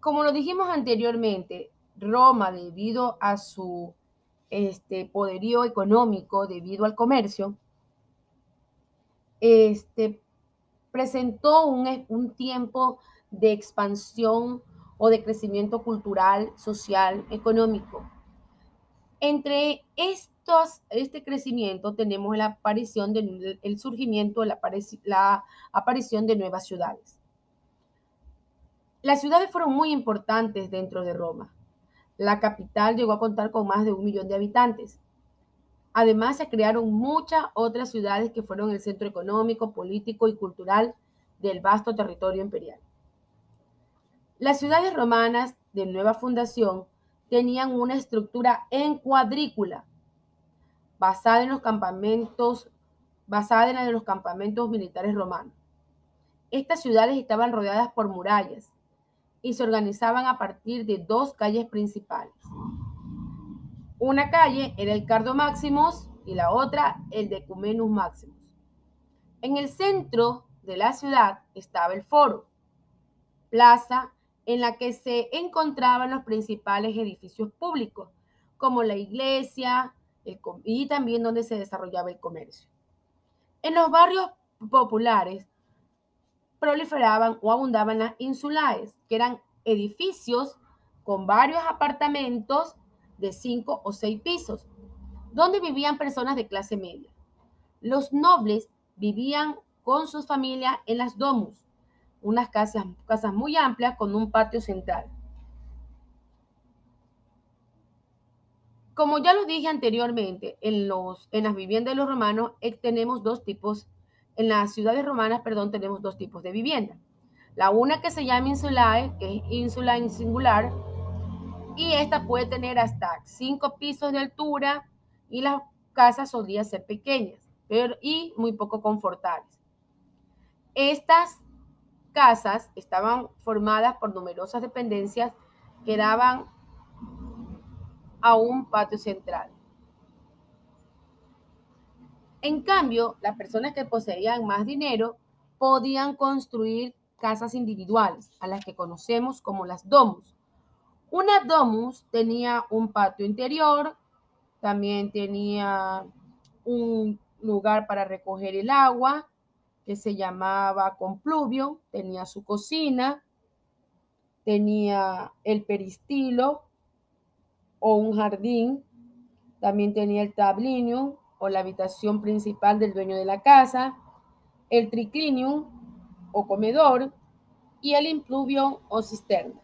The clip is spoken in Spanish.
Como lo dijimos anteriormente, Roma, debido a su este, poderío económico, debido al comercio, este, presentó un, un tiempo de expansión o de crecimiento cultural, social, económico. Entre estos, este crecimiento tenemos la aparición del el surgimiento, la aparición de nuevas ciudades. Las ciudades fueron muy importantes dentro de Roma. La capital llegó a contar con más de un millón de habitantes. Además, se crearon muchas otras ciudades que fueron el centro económico, político y cultural del vasto territorio imperial. Las ciudades romanas de nueva fundación tenían una estructura en cuadrícula, basada en los campamentos, basada en los campamentos militares romanos. Estas ciudades estaban rodeadas por murallas y se organizaban a partir de dos calles principales. Una calle era el Cardo Maximus y la otra el Decumenus Maximus. En el centro de la ciudad estaba el foro, plaza en la que se encontraban los principales edificios públicos, como la iglesia y también donde se desarrollaba el comercio. En los barrios populares proliferaban o abundaban las insulaes, que eran edificios con varios apartamentos de cinco o seis pisos, donde vivían personas de clase media. Los nobles vivían con sus familias en las domus, unas casas, casas muy amplias con un patio central. Como ya lo dije anteriormente, en, los, en las viviendas de los romanos eh, tenemos dos tipos en las ciudades romanas, perdón, tenemos dos tipos de vivienda. La una que se llama insulae, que es ínsula en singular, y esta puede tener hasta cinco pisos de altura y las casas solían ser pequeñas pero, y muy poco confortables. Estas casas estaban formadas por numerosas dependencias que daban a un patio central. En cambio, las personas que poseían más dinero podían construir casas individuales, a las que conocemos como las domus. Una domus tenía un patio interior, también tenía un lugar para recoger el agua, que se llamaba compluvio, tenía su cocina, tenía el peristilo o un jardín, también tenía el tablinium o la habitación principal del dueño de la casa, el triclinium o comedor y el impluvio o cisterna.